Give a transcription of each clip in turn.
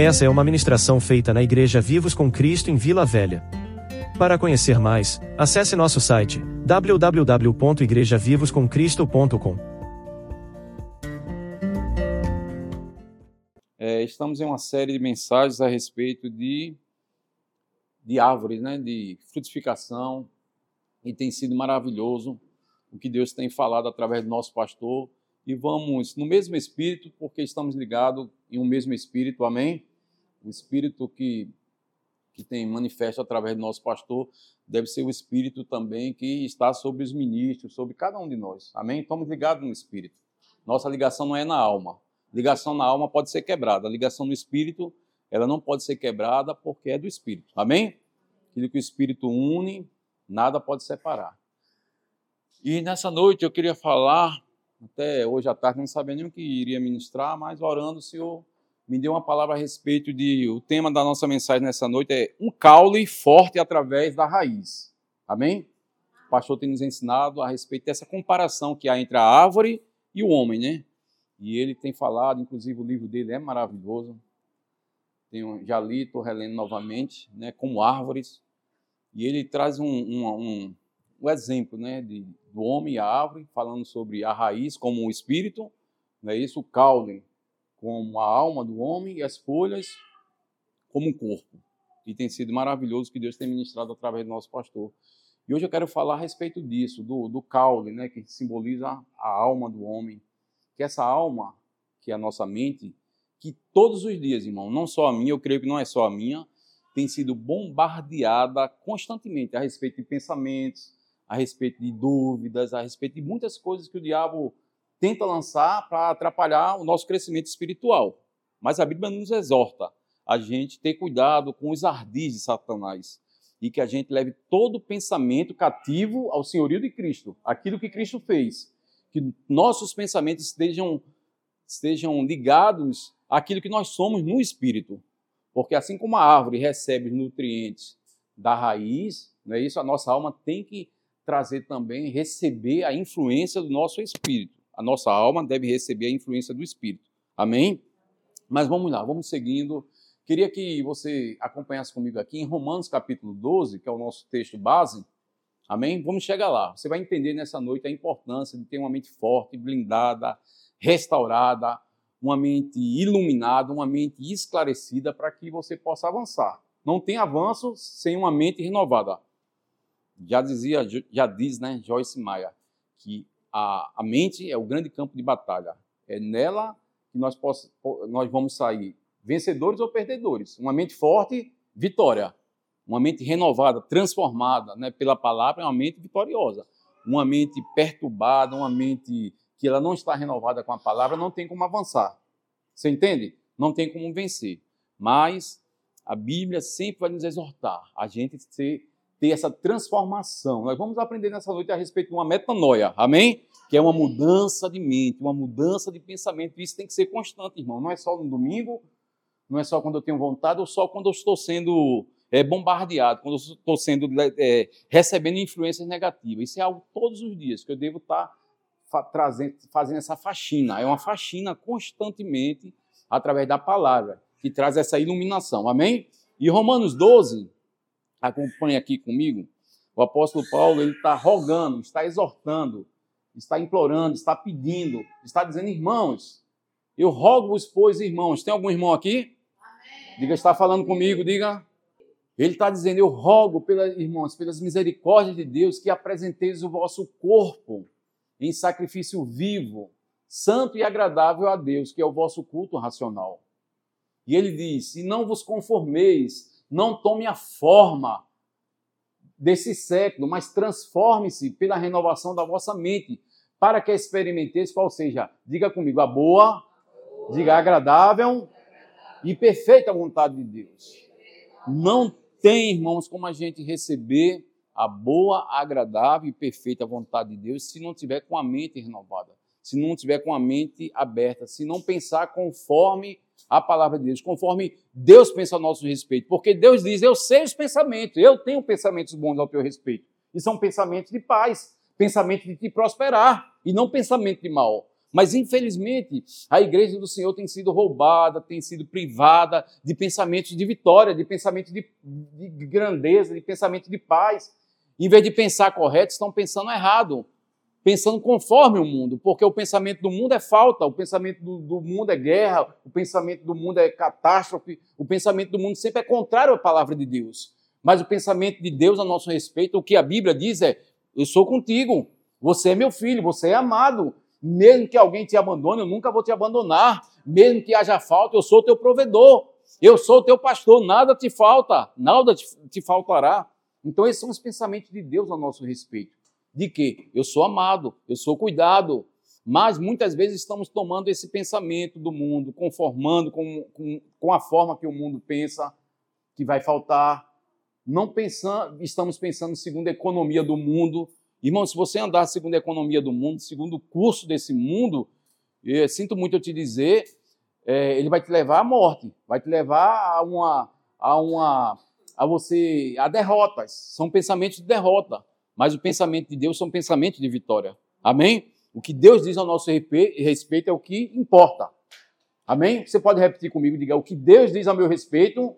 Essa é uma ministração feita na Igreja Vivos com Cristo em Vila Velha. Para conhecer mais, acesse nosso site www.igrejavivoscomcristo.com. É, estamos em uma série de mensagens a respeito de, de árvores, né, de frutificação, e tem sido maravilhoso o que Deus tem falado através do nosso pastor. E vamos no mesmo espírito, porque estamos ligados em um mesmo espírito, amém? O espírito que, que tem manifesto através do nosso pastor deve ser o espírito também que está sobre os ministros, sobre cada um de nós, amém? Estamos ligados no espírito. Nossa ligação não é na alma. Ligação na alma pode ser quebrada. A ligação no espírito, ela não pode ser quebrada porque é do espírito, amém? Aquilo que o espírito une, nada pode separar. E nessa noite eu queria falar, até hoje à tarde, não sabia nem o que iria ministrar, mas orando, o Senhor me deu uma palavra a respeito de. O tema da nossa mensagem nessa noite é um caule forte através da raiz. Amém? O pastor tem nos ensinado a respeito dessa comparação que há entre a árvore e o homem, né? E ele tem falado, inclusive o livro dele é maravilhoso. Tenho, já li, estou relendo novamente, né? Como árvores. E ele traz um, um, um, um exemplo, né? De, do homem e a árvore, falando sobre a raiz como o espírito, não é isso? O caule como a alma do homem e as folhas como um corpo. E tem sido maravilhoso que Deus tem ministrado através do nosso pastor. E hoje eu quero falar a respeito disso, do, do caule, né, que simboliza a alma do homem. Que essa alma, que é a nossa mente, que todos os dias, irmão, não só a minha, eu creio que não é só a minha, tem sido bombardeada constantemente a respeito de pensamentos, a respeito de dúvidas, a respeito de muitas coisas que o diabo tenta lançar para atrapalhar o nosso crescimento espiritual. Mas a Bíblia nos exorta a gente ter cuidado com os ardis de Satanás e que a gente leve todo pensamento cativo ao senhorio de Cristo, aquilo que Cristo fez, que nossos pensamentos estejam estejam ligados àquilo que nós somos no espírito, porque assim como a árvore recebe os nutrientes da raiz, não é isso? A nossa alma tem que trazer também, receber a influência do nosso espírito. A nossa alma deve receber a influência do espírito. Amém? Mas vamos lá, vamos seguindo. Queria que você acompanhasse comigo aqui em Romanos capítulo 12, que é o nosso texto base. Amém? Vamos chegar lá. Você vai entender nessa noite a importância de ter uma mente forte, blindada, restaurada, uma mente iluminada, uma mente esclarecida para que você possa avançar. Não tem avanço sem uma mente renovada. Já dizia, já diz, né, Joyce Meyer, que a, a mente é o grande campo de batalha. É nela que nós, poss, nós vamos sair vencedores ou perdedores. Uma mente forte, vitória. Uma mente renovada, transformada né, pela palavra, é uma mente vitoriosa. Uma mente perturbada, uma mente que ela não está renovada com a palavra, não tem como avançar. Você entende? Não tem como vencer. Mas a Bíblia sempre vai nos exortar a gente ser ter essa transformação. Nós vamos aprender nessa noite a respeito de uma metanoia, amém? Que é uma mudança de mente, uma mudança de pensamento. Isso tem que ser constante, irmão. Não é só no domingo, não é só quando eu tenho vontade, ou só quando eu estou sendo é, bombardeado, quando eu estou sendo é, recebendo influências negativas. Isso é algo todos os dias que eu devo estar fa trazendo, fazendo essa faxina. É uma faxina constantemente através da palavra que traz essa iluminação. Amém? E Romanos 12, acompanhe aqui comigo, o apóstolo Paulo ele está rogando, está exortando, está implorando, está pedindo, está dizendo, irmãos, eu rogo-vos, pois, irmãos. Tem algum irmão aqui? Amém. Diga, está falando comigo, diga. Ele está dizendo, eu rogo, pelas, irmãos, pelas misericórdias de Deus, que apresenteis o vosso corpo em sacrifício vivo, santo e agradável a Deus, que é o vosso culto racional. E ele diz: E não vos conformeis não tome a forma desse século, mas transforme-se pela renovação da vossa mente, para que experimenteis qual seja, diga comigo, a boa, diga agradável e perfeita vontade de Deus. Não tem, irmãos, como a gente receber a boa, agradável e perfeita vontade de Deus se não tiver com a mente renovada, se não tiver com a mente aberta, se não pensar conforme a palavra de Deus, conforme Deus pensa a nosso respeito. Porque Deus diz: Eu sei os pensamentos, eu tenho pensamentos bons ao teu respeito. E são pensamentos de paz, pensamentos de te prosperar, e não pensamento de mal. Mas, infelizmente, a igreja do Senhor tem sido roubada, tem sido privada de pensamentos de vitória, de pensamento de, de grandeza, de pensamento de paz. Em vez de pensar correto, estão pensando errado, pensando conforme o mundo, porque o pensamento do mundo é falta, o pensamento do, do mundo é guerra, o pensamento do mundo é catástrofe, o pensamento do mundo sempre é contrário à palavra de Deus. Mas o pensamento de Deus a nosso respeito, o que a Bíblia diz é: eu sou contigo, você é meu filho, você é amado. Mesmo que alguém te abandone, eu nunca vou te abandonar. Mesmo que haja falta, eu sou teu provedor. Eu sou teu pastor, nada te falta, nada te, te faltará. Então, esses são os pensamentos de Deus a nosso respeito. De que eu sou amado, eu sou cuidado. Mas muitas vezes estamos tomando esse pensamento do mundo, conformando com, com, com a forma que o mundo pensa, que vai faltar. Não pensando, estamos pensando segundo a economia do mundo, Irmão, se você andar segundo a economia do mundo, segundo o curso desse mundo, sinto muito eu te dizer, é, ele vai te levar à morte, vai te levar a uma, a uma, a você, a derrotas. São pensamentos de derrota, mas o pensamento de Deus são pensamentos de vitória. Amém? O que Deus diz ao nosso respeito é o que importa. Amém? Você pode repetir comigo, diga o que Deus diz a meu respeito.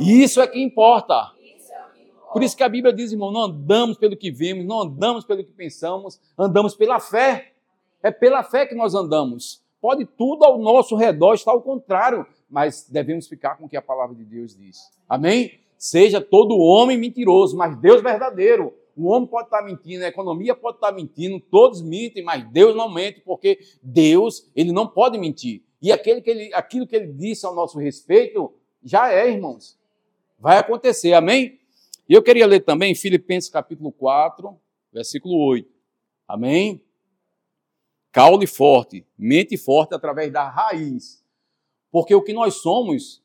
Isso é que importa. Por isso que a Bíblia diz, irmão, não andamos pelo que vemos, não andamos pelo que pensamos, andamos pela fé. É pela fé que nós andamos. Pode tudo ao nosso redor estar ao contrário, mas devemos ficar com o que a palavra de Deus diz. Amém? Seja todo homem mentiroso, mas Deus verdadeiro. O homem pode estar mentindo, a economia pode estar mentindo, todos mentem, mas Deus não mente, porque Deus, ele não pode mentir. E aquele que ele, aquilo que ele disse ao nosso respeito, já é, irmãos. Vai acontecer, amém? E eu queria ler também Filipenses capítulo 4, versículo 8. Amém? Caule forte, mente forte através da raiz. Porque o que nós somos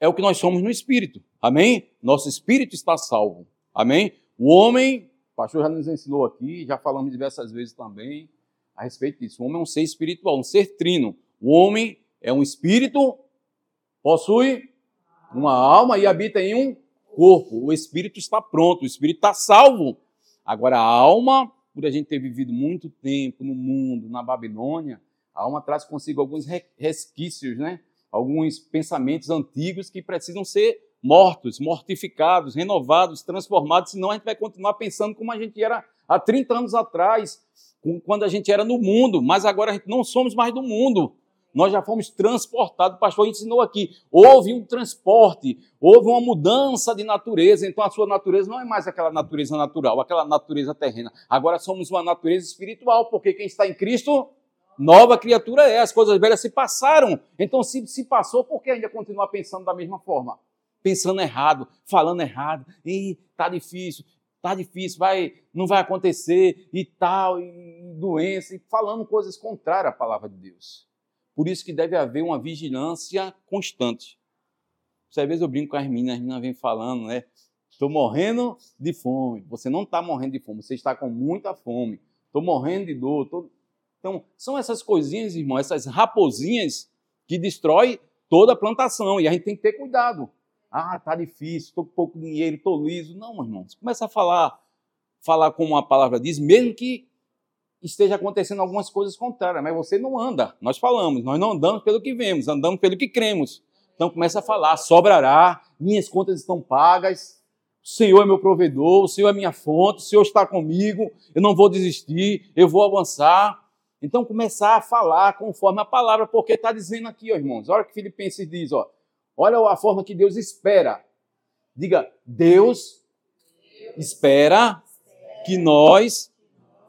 é o que nós somos no espírito. Amém? Nosso espírito está salvo. Amém? O homem, o pastor já nos ensinou aqui, já falamos diversas vezes também a respeito disso. O homem é um ser espiritual, um ser trino. O homem é um espírito, possui uma alma e habita em um corpo, o espírito está pronto, o espírito está salvo. Agora, a alma, por a gente ter vivido muito tempo no mundo, na Babilônia, a alma traz consigo alguns resquícios, né? Alguns pensamentos antigos que precisam ser mortos, mortificados, renovados, transformados, senão a gente vai continuar pensando como a gente era há 30 anos atrás, quando a gente era no mundo, mas agora a gente não somos mais do mundo. Nós já fomos transportados, o pastor ensinou aqui. Houve um transporte, houve uma mudança de natureza, então a sua natureza não é mais aquela natureza natural, aquela natureza terrena. Agora somos uma natureza espiritual, porque quem está em Cristo, nova criatura é. As coisas velhas se passaram. Então, se se passou, por que ainda continuar pensando da mesma forma? Pensando errado, falando errado. E tá difícil, tá difícil, vai, não vai acontecer e tal, e doença, e falando coisas contrárias à palavra de Deus. Por isso que deve haver uma vigilância constante. Às vezes eu brinco com as meninas, as meninas vêm falando, né? Estou morrendo de fome. Você não está morrendo de fome, você está com muita fome. Estou morrendo de dor. Tô... Então, são essas coisinhas, irmão, essas raposinhas que destrói toda a plantação. E a gente tem que ter cuidado. Ah, tá difícil, estou com pouco dinheiro, estou liso. Não, meu irmão, começa a falar, falar como a palavra diz, mesmo que esteja acontecendo algumas coisas contrárias, mas você não anda. Nós falamos, nós não andamos pelo que vemos, andamos pelo que cremos. Então começa a falar, sobrará, minhas contas estão pagas, o Senhor é meu provedor, o Senhor é minha fonte, o Senhor está comigo, eu não vou desistir, eu vou avançar. Então começar a falar conforme a palavra, porque está dizendo aqui, ó, irmãos, olha o que Filipenses diz, ó, olha a forma que Deus espera. Diga, Deus espera que nós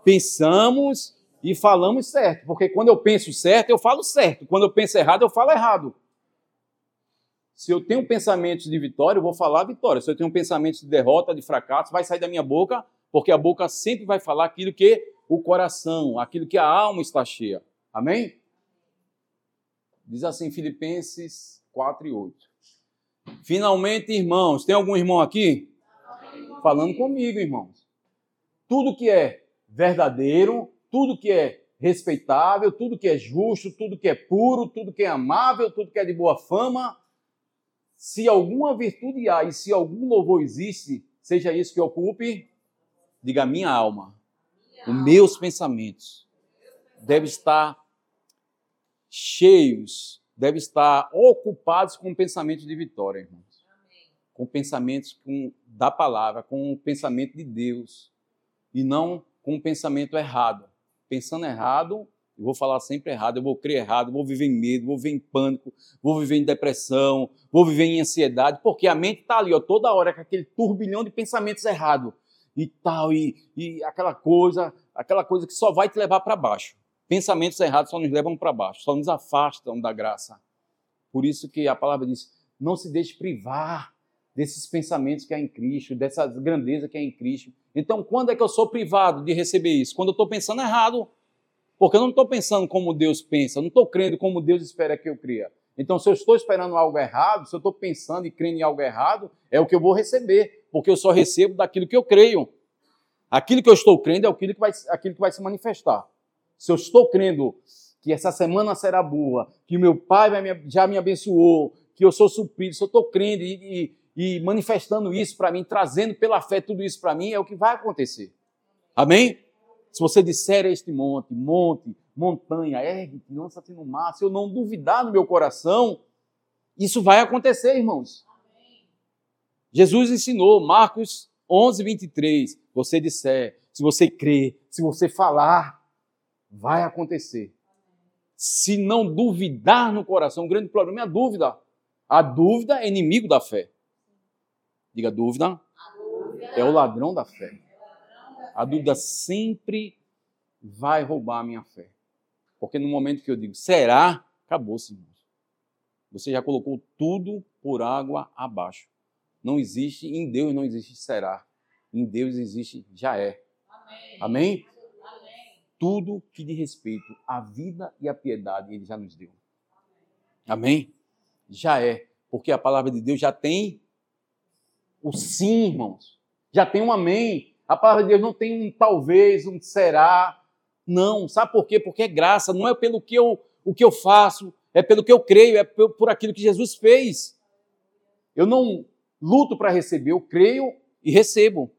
pensamos e falamos certo. Porque quando eu penso certo, eu falo certo. Quando eu penso errado, eu falo errado. Se eu tenho pensamentos de vitória, eu vou falar vitória. Se eu tenho pensamentos de derrota, de fracasso, vai sair da minha boca, porque a boca sempre vai falar aquilo que o coração, aquilo que a alma está cheia. Amém? Diz assim Filipenses 4 e 8. Finalmente, irmãos, tem algum irmão aqui? Falando comigo, irmãos. Tudo que é verdadeiro, tudo que é respeitável, tudo que é justo, tudo que é puro, tudo que é amável, tudo que é de boa fama. Se alguma virtude há e se algum louvor existe, seja isso que ocupe, diga minha alma, os meus pensamentos. devem estar cheios, devem estar ocupados com pensamentos de vitória, irmãos. Com pensamentos com, da palavra, com o pensamento de Deus. E não com o pensamento errado. Pensando errado, eu vou falar sempre errado, eu vou crer errado, vou viver em medo, vou viver em pânico, vou viver em depressão, vou viver em ansiedade, porque a mente está ali, ó, toda hora com aquele turbilhão de pensamentos errados e tal, e, e aquela coisa, aquela coisa que só vai te levar para baixo. Pensamentos errados só nos levam para baixo, só nos afastam da graça. Por isso que a palavra diz: não se deixe privar desses pensamentos que há em Cristo, dessa grandeza que há em Cristo. Então, quando é que eu sou privado de receber isso? Quando eu estou pensando errado. Porque eu não estou pensando como Deus pensa, eu não estou crendo como Deus espera que eu cria. Então, se eu estou esperando algo errado, se eu estou pensando e crendo em algo errado, é o que eu vou receber, porque eu só recebo daquilo que eu creio. Aquilo que eu estou crendo é aquilo que vai, aquilo que vai se manifestar. Se eu estou crendo que essa semana será boa, que o meu Pai já me abençoou, que eu sou suprido, se eu estou crendo e, e, e manifestando isso para mim, trazendo pela fé tudo isso para mim, é o que vai acontecer. Amém? Se você disser a este monte, monte, montanha, ergue-te, lança-te no mar, se eu não duvidar no meu coração, isso vai acontecer, irmãos. Jesus ensinou, Marcos 11, 23, você disser, se você crer, se você falar, vai acontecer. Se não duvidar no coração, o grande problema é a dúvida. A dúvida é inimigo da fé. Diga dúvida. dúvida. É o ladrão da fé. A dúvida sempre vai roubar a minha fé. Porque no momento que eu digo será, acabou-se. Você já colocou tudo por água abaixo. Não existe, em Deus não existe será. Em Deus existe já é. Amém? Amém? Amém. Tudo que diz respeito à vida e à piedade, Ele já nos deu. Amém? Já é. Porque a palavra de Deus já tem o sim, irmãos. Já tem um amém. A palavra de Deus não tem um talvez, um será. Não. Sabe por quê? Porque é graça. Não é pelo que eu, o que eu faço, é pelo que eu creio, é por aquilo que Jesus fez. Eu não luto para receber, eu creio e recebo.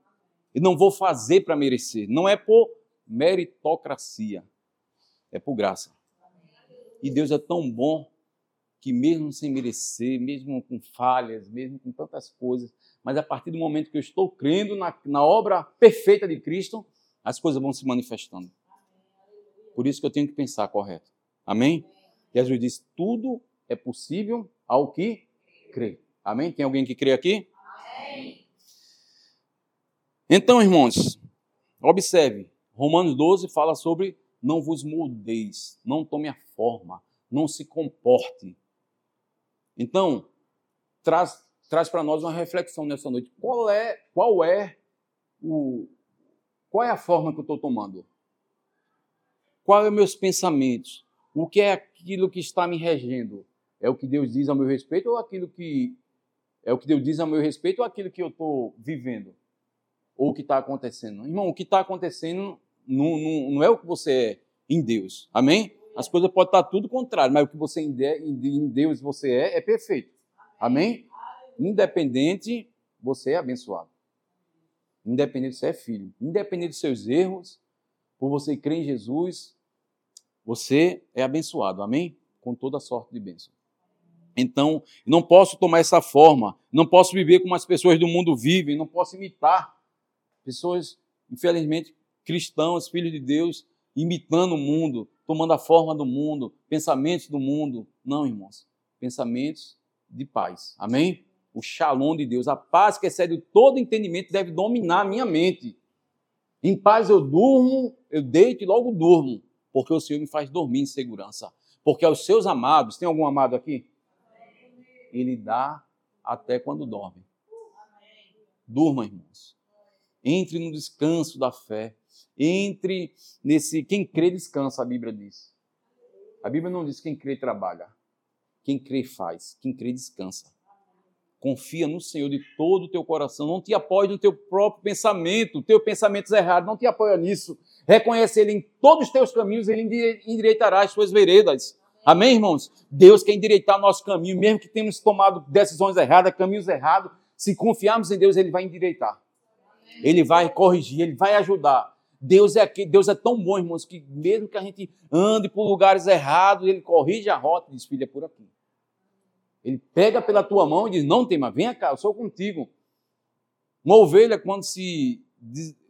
E não vou fazer para merecer. Não é por meritocracia, é por graça. E Deus é tão bom que, mesmo sem merecer, mesmo com falhas, mesmo com tantas coisas, mas a partir do momento que eu estou crendo na, na obra perfeita de Cristo, as coisas vão se manifestando. Por isso que eu tenho que pensar correto. Amém? Jesus diz: tudo é possível ao que crê. Amém? Tem alguém que crê aqui? Amém. Então, irmãos, observe: Romanos 12 fala sobre não vos moldeis, não tome a forma, não se comporte. Então, traz traz para nós uma reflexão nessa noite. Qual é, qual é o qual é a forma que eu estou tomando? Quais são meus pensamentos? O que é aquilo que está me regendo? É o que Deus diz a meu respeito ou aquilo que é o que Deus diz a meu respeito ou aquilo que eu estou vivendo? Ou o que está acontecendo? Irmão, o que está acontecendo não, não, não, é o que você é em Deus. Amém? As coisas podem estar tudo contrário, mas o que você em Deus você é, é perfeito. Amém? Independente, você é abençoado. Independente se é filho. Independente dos seus erros, por você crer em Jesus, você é abençoado. Amém? Com toda sorte de bênção. Então, não posso tomar essa forma, não posso viver como as pessoas do mundo vivem, não posso imitar pessoas, infelizmente, cristãos, filhos de Deus, imitando o mundo, tomando a forma do mundo, pensamentos do mundo. Não, irmãos. Pensamentos de paz. Amém? o shalom de Deus, a paz que excede todo entendimento deve dominar a minha mente. Em paz eu durmo, eu deito e logo durmo, porque o Senhor me faz dormir em segurança. Porque aos seus amados, tem algum amado aqui? Ele dá até quando dorme. Durma, irmãos. Entre no descanso da fé. Entre nesse. Quem crê, descansa, a Bíblia diz. A Bíblia não diz quem crê, trabalha. Quem crê, faz. Quem crê, descansa. Confia no Senhor de todo o teu coração. Não te apoie no teu próprio pensamento, teu pensamento errado. Não te apoia nisso. Reconhece Ele em todos os teus caminhos, Ele endireitará as suas veredas. Amém, irmãos? Deus quer endireitar nosso caminho, mesmo que tenhamos tomado decisões erradas, caminhos errados. Se confiarmos em Deus, Ele vai endireitar. Ele vai corrigir, Ele vai ajudar. Deus é aqui, Deus é tão bom, irmãos, que mesmo que a gente ande por lugares errados, ele corrige a rota e diz: filha, é por aqui. Ele pega pela tua mão e diz: não tema, venha cá, eu sou contigo. Uma ovelha, quando se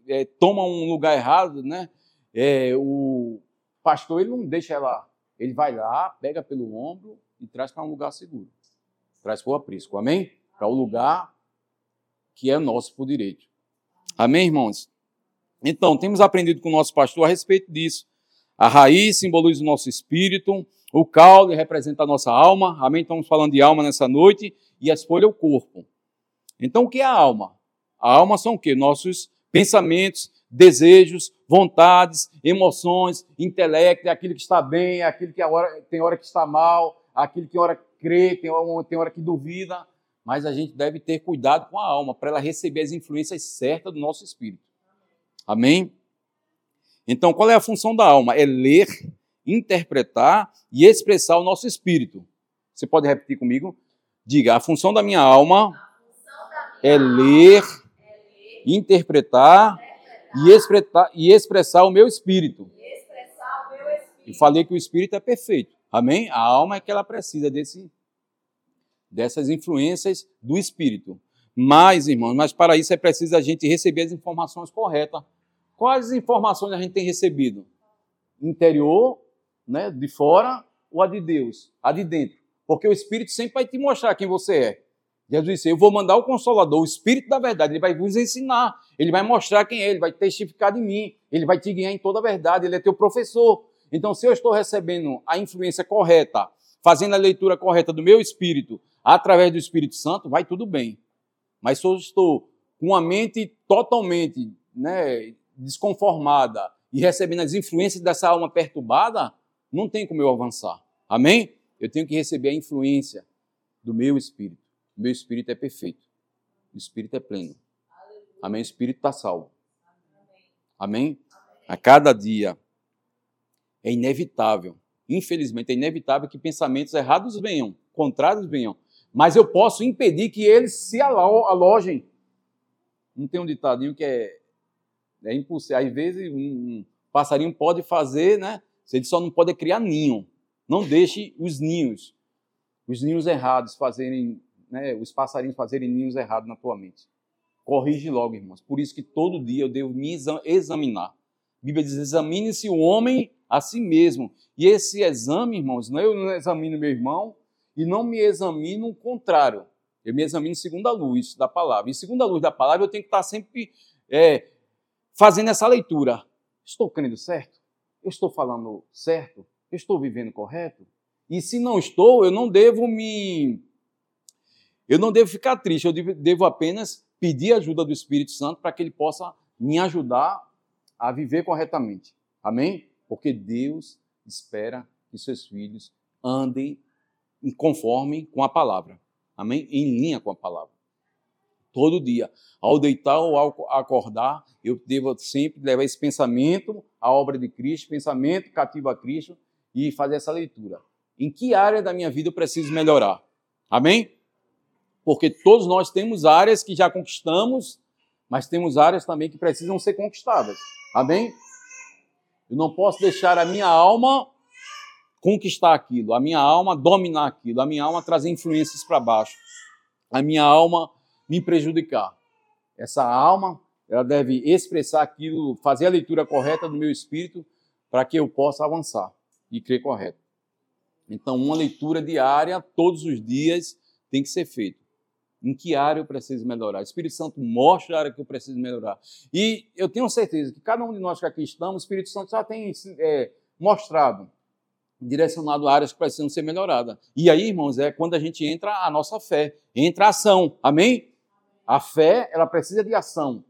é, toma um lugar errado, né? É, o pastor ele não deixa ela, ele vai lá, pega pelo ombro e traz para um lugar seguro. Traz para o aprisco, amém? Para o lugar que é nosso por direito. Amém, irmãos? Então, temos aprendido com o nosso pastor a respeito disso. A raiz simboliza o nosso espírito, o caule representa a nossa alma. Amém? Estamos falando de alma nessa noite e a folha é o corpo. Então, o que é a alma? A alma são o quê? Nossos pensamentos, desejos, vontades, emoções, intelecto, é aquilo que está bem, é aquilo que hora, tem hora que está mal, aquilo que hora crê, tem hora, tem hora que duvida. Mas a gente deve ter cuidado com a alma para ela receber as influências certas do nosso espírito. Amém? Então, qual é a função da alma? É ler, interpretar e expressar o nosso espírito. Você pode repetir comigo? Diga: a função da minha alma é ler, interpretar e expressar, e expressar o meu espírito. E falei que o espírito é perfeito. Amém? A alma é que ela precisa desse, dessas influências do espírito. Mas, irmãos, mas para isso é preciso a gente receber as informações corretas. Quais informações a gente tem recebido? Interior, né, de fora, ou a de Deus? A de dentro. Porque o Espírito sempre vai te mostrar quem você é. Jesus disse: Eu vou mandar o Consolador, o Espírito da verdade, ele vai vos ensinar, ele vai mostrar quem é, ele vai testificar de mim, ele vai te guiar em toda a verdade, ele é teu professor. Então, se eu estou recebendo a influência correta, fazendo a leitura correta do meu espírito, através do Espírito Santo, vai tudo bem. Mas se eu estou com a mente totalmente né, desconformada e recebendo as influências dessa alma perturbada, não tem como eu avançar. Amém? Eu tenho que receber a influência do meu espírito. Meu espírito é perfeito. O espírito é pleno. Amém? O espírito está salvo. Amém? A cada dia é inevitável, infelizmente é inevitável que pensamentos errados venham, contrários venham, mas eu posso impedir que eles se alojem. Não tem um ditadinho que é, é impossível. Às vezes um passarinho pode fazer, né? Ele só não pode criar ninho. Não deixe os ninhos, os ninhos errados fazerem né, os passarinhos fazerem ninhos errados na tua mente. Corrige logo, irmãos. Por isso que todo dia eu devo me examinar. A Bíblia diz: examine-se o homem a si mesmo. E esse exame, irmãos, não é eu não examino meu irmão e não me examino o contrário. Eu me examino segundo a luz da palavra. E segundo a luz da palavra, eu tenho que estar sempre é, fazendo essa leitura. Estou crendo certo? Eu estou falando certo? Eu estou vivendo correto? E se não estou, eu não devo me eu não devo ficar triste, eu devo apenas pedir ajuda do Espírito Santo para que ele possa me ajudar a viver corretamente. Amém? Porque Deus espera que seus filhos andem conforme com a palavra. Amém? Em linha com a palavra. Todo dia. Ao deitar ou ao acordar, eu devo sempre levar esse pensamento à obra de Cristo, pensamento cativo a Cristo e fazer essa leitura. Em que área da minha vida eu preciso melhorar? Amém? Porque todos nós temos áreas que já conquistamos, mas temos áreas também que precisam ser conquistadas. Amém? Eu não posso deixar a minha alma conquistar aquilo, a minha alma dominar aquilo, a minha alma trazer influências para baixo, a minha alma me prejudicar. Essa alma, ela deve expressar aquilo, fazer a leitura correta do meu espírito para que eu possa avançar e crer correto. Então, uma leitura diária, todos os dias, tem que ser feita. Em que área eu preciso melhorar? O Espírito Santo mostra a área que eu preciso melhorar. E eu tenho certeza que cada um de nós que aqui estamos, o Espírito Santo já tem é, mostrado, direcionado áreas que precisam ser melhoradas. E aí, irmãos, é quando a gente entra a nossa fé, entra a ação. Amém? A fé, ela precisa de ação.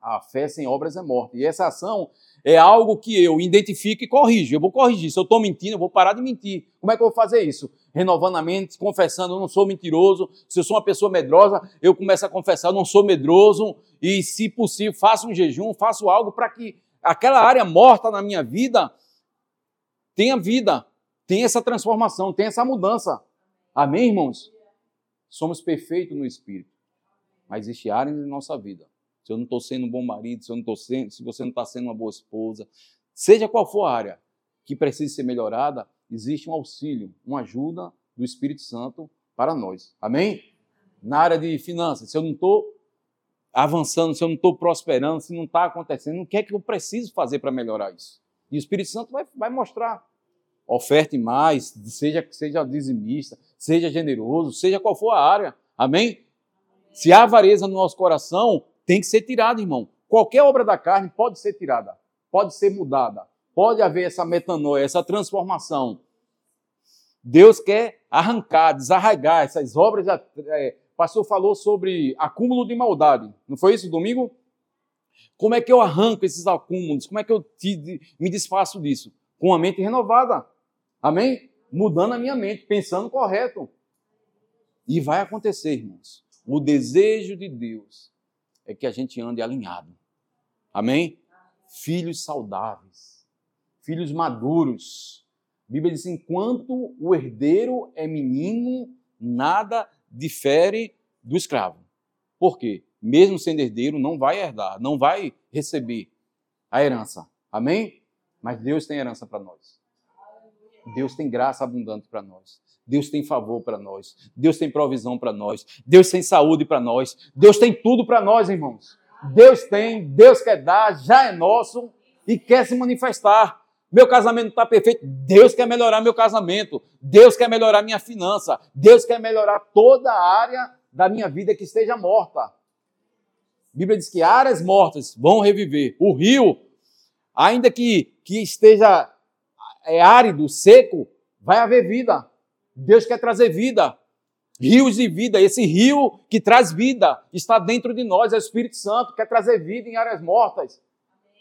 A fé sem obras é morta. E essa ação é algo que eu identifico e corrijo. Eu vou corrigir. Se eu estou mentindo, eu vou parar de mentir. Como é que eu vou fazer isso? Renovando a mente, confessando, eu não sou mentiroso. Se eu sou uma pessoa medrosa, eu começo a confessar, eu não sou medroso. E, se possível, faço um jejum, faço algo para que aquela área morta na minha vida tenha vida, tenha essa transformação, tenha essa mudança. Amém, irmãos? Somos perfeitos no Espírito. Mas existe áreas em nossa vida. Se eu não estou sendo um bom marido, se, eu não tô sendo, se você não está sendo uma boa esposa, seja qual for a área que precise ser melhorada, existe um auxílio, uma ajuda do Espírito Santo para nós. Amém? Na área de finanças, se eu não estou avançando, se eu não estou prosperando, se não está acontecendo, o que é que eu preciso fazer para melhorar isso? E o Espírito Santo vai, vai mostrar. Oferte mais, seja, seja dizimista, seja generoso, seja qual for a área. Amém? Se há avareza no nosso coração, tem que ser tirada, irmão. Qualquer obra da carne pode ser tirada, pode ser mudada, pode haver essa metanoia, essa transformação. Deus quer arrancar, desarraigar essas obras. É, o pastor falou sobre acúmulo de maldade. Não foi isso domingo? Como é que eu arranco esses acúmulos? Como é que eu te, me desfaço disso? Com a mente renovada. Amém? Mudando a minha mente, pensando correto. E vai acontecer, irmãos. O desejo de Deus é que a gente ande alinhado. Amém? Filhos saudáveis, filhos maduros. A Bíblia diz: enquanto o herdeiro é menino, nada difere do escravo. Por quê? Mesmo sendo herdeiro, não vai herdar, não vai receber a herança. Amém? Mas Deus tem herança para nós. Deus tem graça abundante para nós. Deus tem favor para nós. Deus tem provisão para nós. Deus tem saúde para nós. Deus tem tudo para nós, irmãos. Deus tem, Deus quer dar, já é nosso e quer se manifestar. Meu casamento está perfeito. Deus quer melhorar meu casamento. Deus quer melhorar minha finança. Deus quer melhorar toda a área da minha vida que esteja morta. A Bíblia diz que áreas mortas vão reviver. O rio, ainda que, que esteja é árido, seco, vai haver vida. Deus quer trazer vida. Rios de vida, esse rio que traz vida está dentro de nós, é o Espírito Santo, quer trazer vida em áreas mortas.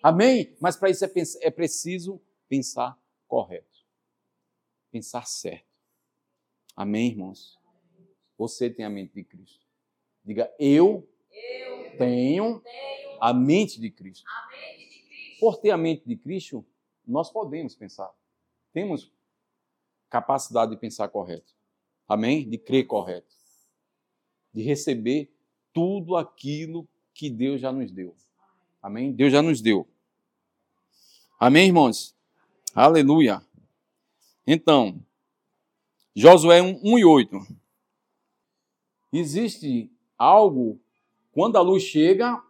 Amém? Mas para isso é, é preciso pensar correto. Pensar certo. Amém, irmãos? Você tem a mente de Cristo. Diga, eu, eu tenho, tenho, a mente de Cristo. A mente de Cristo. Por ter a mente de Cristo, nós podemos pensar. Temos capacidade de pensar correto. Amém? De crer correto. De receber tudo aquilo que Deus já nos deu. Amém? Deus já nos deu. Amém, irmãos? Aleluia. Então, Josué 1, 1 e 8. Existe algo, quando a luz chega,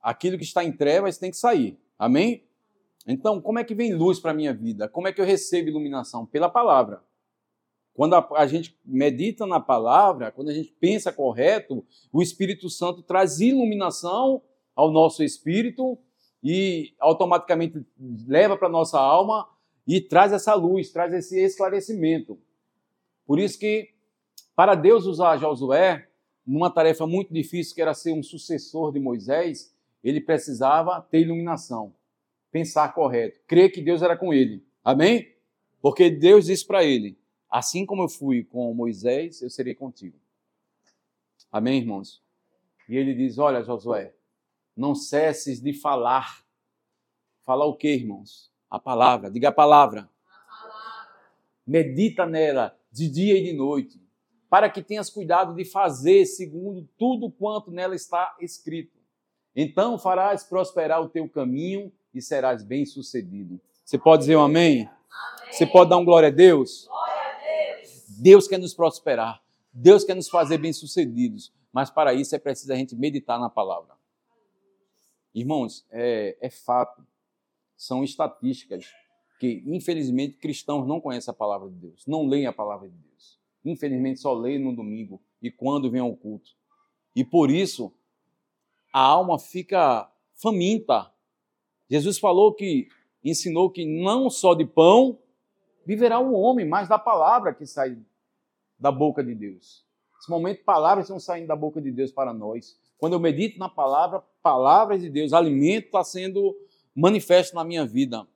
aquilo que está em trevas tem que sair. Amém? Então, como é que vem luz para a minha vida? Como é que eu recebo iluminação? Pela palavra. Quando a, a, gente medita na palavra, quando a gente pensa correto, o Espírito Santo traz iluminação ao nosso espírito e automaticamente leva para a nossa alma e traz essa luz, traz esse esclarecimento. Por isso que, para Deus usar Josué numa tarefa muito difícil, que era ser um sucessor de Moisés, ele precisava ter iluminação pensar correto, crer que Deus era com ele. Amém? Porque Deus disse para ele: assim como eu fui com Moisés, eu serei contigo. Amém, irmãos? E ele diz: Olha, Josué, não cesses de falar. Falar o que, irmãos? A palavra. Diga a palavra. a palavra. Medita nela de dia e de noite, para que tenhas cuidado de fazer segundo tudo quanto nela está escrito. Então farás prosperar o teu caminho e serás bem-sucedido. Você pode dizer um amém? amém? Você pode dar um glória a Deus? Glória a Deus. Deus quer nos prosperar. Deus quer nos fazer bem-sucedidos. Mas para isso é preciso a gente meditar na palavra. Irmãos, é, é fato, são estatísticas que, infelizmente, cristãos não conhecem a palavra de Deus, não leem a palavra de Deus. Infelizmente, só leem no domingo e quando vem ao culto. E por isso, a alma fica faminta Jesus falou que, ensinou que não só de pão viverá o homem, mas da palavra que sai da boca de Deus. Nesse momento, palavras estão saindo da boca de Deus para nós. Quando eu medito na palavra, palavras de Deus, alimento está sendo manifesto na minha vida.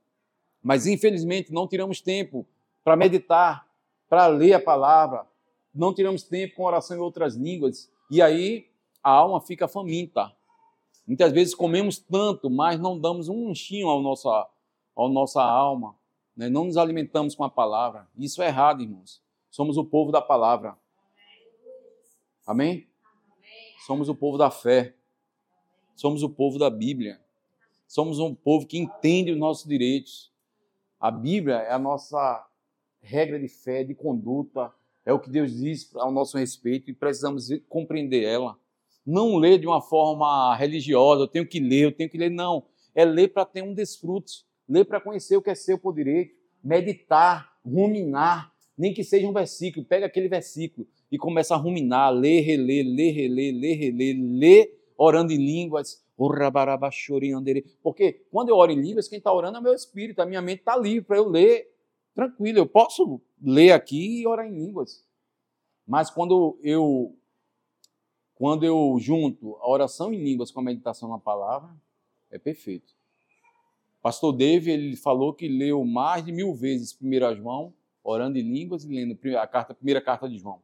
Mas, infelizmente, não tiramos tempo para meditar, para ler a palavra. Não tiramos tempo com oração em outras línguas. E aí a alma fica faminta. Muitas vezes comemos tanto, mas não damos um lanchinho ao nossa, ao nossa alma. Né? Não nos alimentamos com a palavra. Isso é errado, irmãos. Somos o povo da palavra. Amém? Somos o povo da fé. Somos o povo da Bíblia. Somos um povo que entende os nossos direitos. A Bíblia é a nossa regra de fé, de conduta, é o que Deus diz ao nosso respeito e precisamos compreender ela. Não ler de uma forma religiosa, eu tenho que ler, eu tenho que ler, não. É ler para ter um desfrute, ler para conhecer o que é seu por direito, meditar, ruminar, nem que seja um versículo, pega aquele versículo e começa a ruminar, ler, reler, ler, reler, ler, reler, ler, orando em línguas, porque quando eu oro em línguas, quem está orando é meu espírito, a minha mente está livre para eu ler tranquilo. Eu posso ler aqui e orar em línguas. Mas quando eu quando eu junto a oração em línguas com a meditação na palavra, é perfeito. Pastor Dave, ele falou que leu mais de mil vezes 1 João, orando em línguas e lendo a, carta, a primeira carta de João.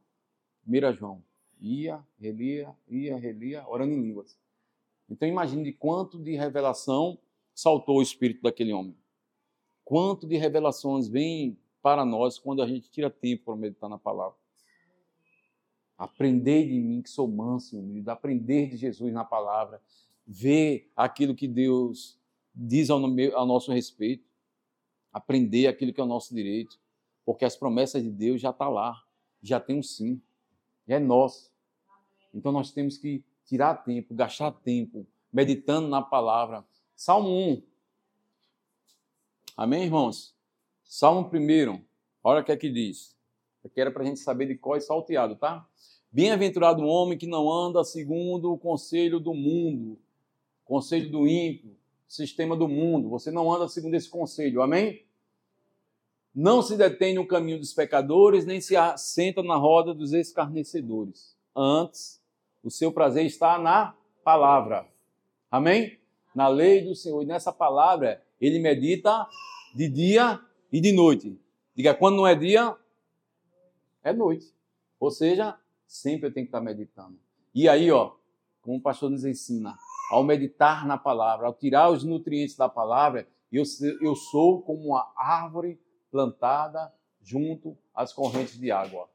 1 João. Ia, relia, ia, relia, orando em línguas. Então imagine de quanto de revelação saltou o espírito daquele homem. Quanto de revelações vem para nós quando a gente tira tempo para meditar na palavra. Aprender de mim, que sou manso e humilde, aprender de Jesus na palavra, ver aquilo que Deus diz ao, ao nosso respeito, aprender aquilo que é o nosso direito, porque as promessas de Deus já estão tá lá, já tem um sim, é nosso. Então nós temos que tirar tempo, gastar tempo, meditando na palavra. Salmo 1. Amém, irmãos? Salmo 1, olha o que é que diz. Aqui era para a gente saber de qual é salteado, tá? Bem-aventurado o homem que não anda segundo o conselho do mundo, conselho do ímpio, sistema do mundo. Você não anda segundo esse conselho, amém? Não se detém no caminho dos pecadores, nem se assenta na roda dos escarnecedores. Antes, o seu prazer está na palavra. Amém? Na lei do Senhor. E nessa palavra, ele medita de dia e de noite. Diga, quando não é dia, é noite. Ou seja, sempre eu tenho que estar meditando. E aí, ó, como o pastor nos ensina, ao meditar na palavra, ao tirar os nutrientes da palavra, eu, eu sou como uma árvore plantada junto às correntes de água,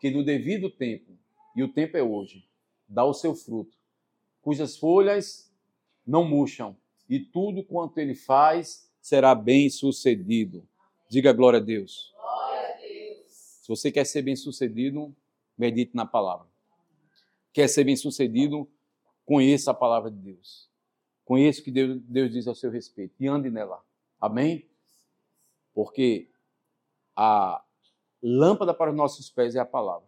que no devido tempo, e o tempo é hoje, dá o seu fruto, cujas folhas não murcham, e tudo quanto ele faz será bem sucedido. Diga glória a Deus. Se você quer ser bem sucedido, medite na palavra. Quer ser bem sucedido, conheça a palavra de Deus. Conheça o que Deus, Deus diz ao seu respeito e ande nela. Amém? Porque a lâmpada para os nossos pés é a palavra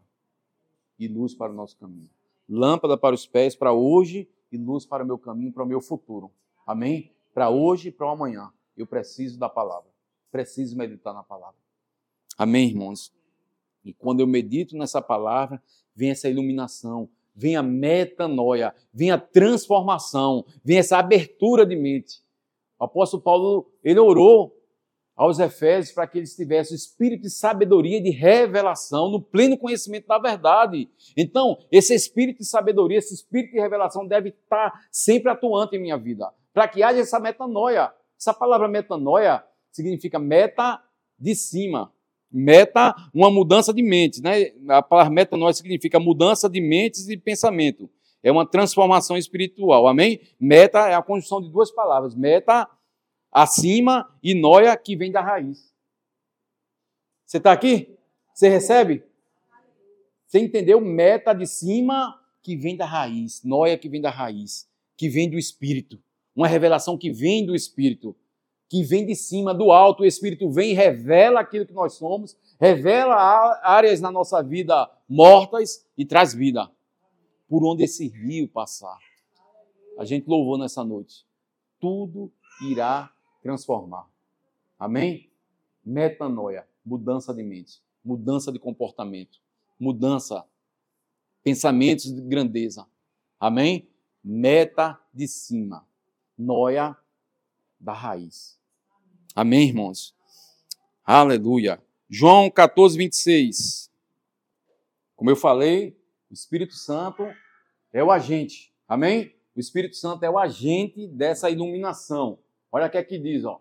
e luz para o nosso caminho lâmpada para os pés para hoje e luz para o meu caminho, para o meu futuro. Amém? Para hoje e para o amanhã. Eu preciso da palavra. Preciso meditar na palavra. Amém, irmãos? E quando eu medito nessa palavra, vem essa iluminação, vem a metanoia, vem a transformação, vem essa abertura de mente. O apóstolo Paulo, ele orou aos Efésios para que eles tivessem o espírito de sabedoria de revelação no pleno conhecimento da verdade. Então, esse espírito de sabedoria, esse espírito de revelação deve estar sempre atuante em minha vida, para que haja essa metanoia. Essa palavra metanoia significa meta de cima. Meta, uma mudança de mente, né? A palavra metanoia significa mudança de mentes e pensamento. É uma transformação espiritual, amém? Meta é a conjunção de duas palavras. Meta acima e noia que vem da raiz. Você está aqui? Você recebe? Você entendeu? Meta de cima que vem da raiz, noia que vem da raiz, que vem do Espírito. Uma revelação que vem do Espírito, que vem de cima, do alto. O Espírito vem e revela aquilo que nós somos, revela áreas na nossa vida mortas e traz vida. Por onde esse rio passar. A gente louvou nessa noite. Tudo irá transformar. Amém? Metanoia, mudança de mente, mudança de comportamento, mudança, pensamentos de grandeza. Amém? Meta de cima, noia da raiz. Amém, irmãos? Aleluia. João 14, 26. Como eu falei, o Espírito Santo é o agente. Amém? O Espírito Santo é o agente dessa iluminação. Olha o que aqui diz, ó.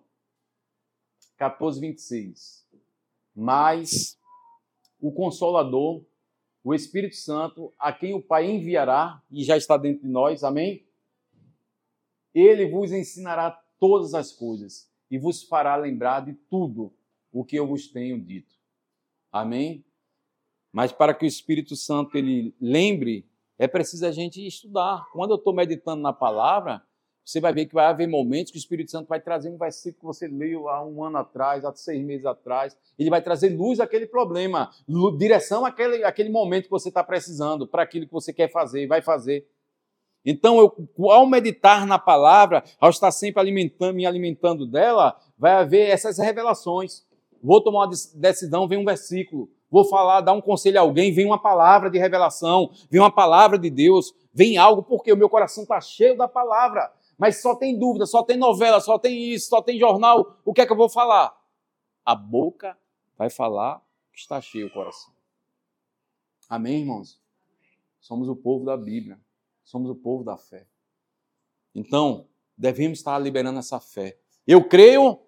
14, 26. Mas o Consolador, o Espírito Santo, a quem o Pai enviará, e já está dentro de nós, amém? Ele vos ensinará todas as coisas e vos fará lembrar de tudo o que eu vos tenho dito. Amém? Mas para que o Espírito Santo ele lembre, é preciso a gente estudar. Quando eu estou meditando na palavra, você vai ver que vai haver momentos que o Espírito Santo vai trazer um versículo que você leu há um ano atrás, há seis meses atrás. Ele vai trazer luz àquele problema, direção àquele, àquele momento que você está precisando, para aquilo que você quer fazer e vai fazer. Então, eu, ao meditar na palavra, ao estar sempre alimentando, me alimentando dela, vai haver essas revelações. Vou tomar uma decisão, vem um versículo. Vou falar, dar um conselho a alguém, vem uma palavra de revelação, vem uma palavra de Deus, vem algo, porque o meu coração está cheio da palavra. Mas só tem dúvida, só tem novela, só tem isso, só tem jornal. O que é que eu vou falar? A boca vai falar que está cheio o coração. Amém, irmãos? Somos o povo da Bíblia. Somos o povo da fé. Então, devemos estar liberando essa fé. Eu creio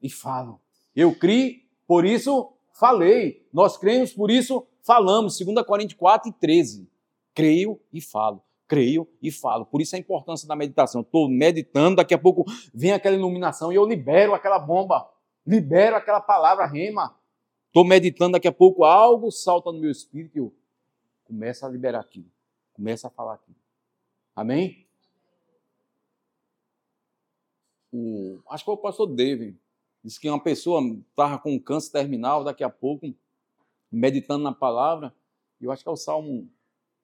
e falo. Eu criei, por isso falei. Nós cremos, por isso falamos. 2 Coríntios 4 e 13. Creio e falo. Creio e falo. Por isso a importância da meditação. Estou meditando, daqui a pouco vem aquela iluminação e eu libero aquela bomba. Libero aquela palavra rema. Estou meditando, daqui a pouco algo salta no meu espírito e eu começo a liberar aquilo. Começa a falar aqui. Amém? O, acho que foi o pastor David. Disse que uma pessoa estava com câncer terminal, daqui a pouco, meditando na palavra. Eu acho que é o Salmo,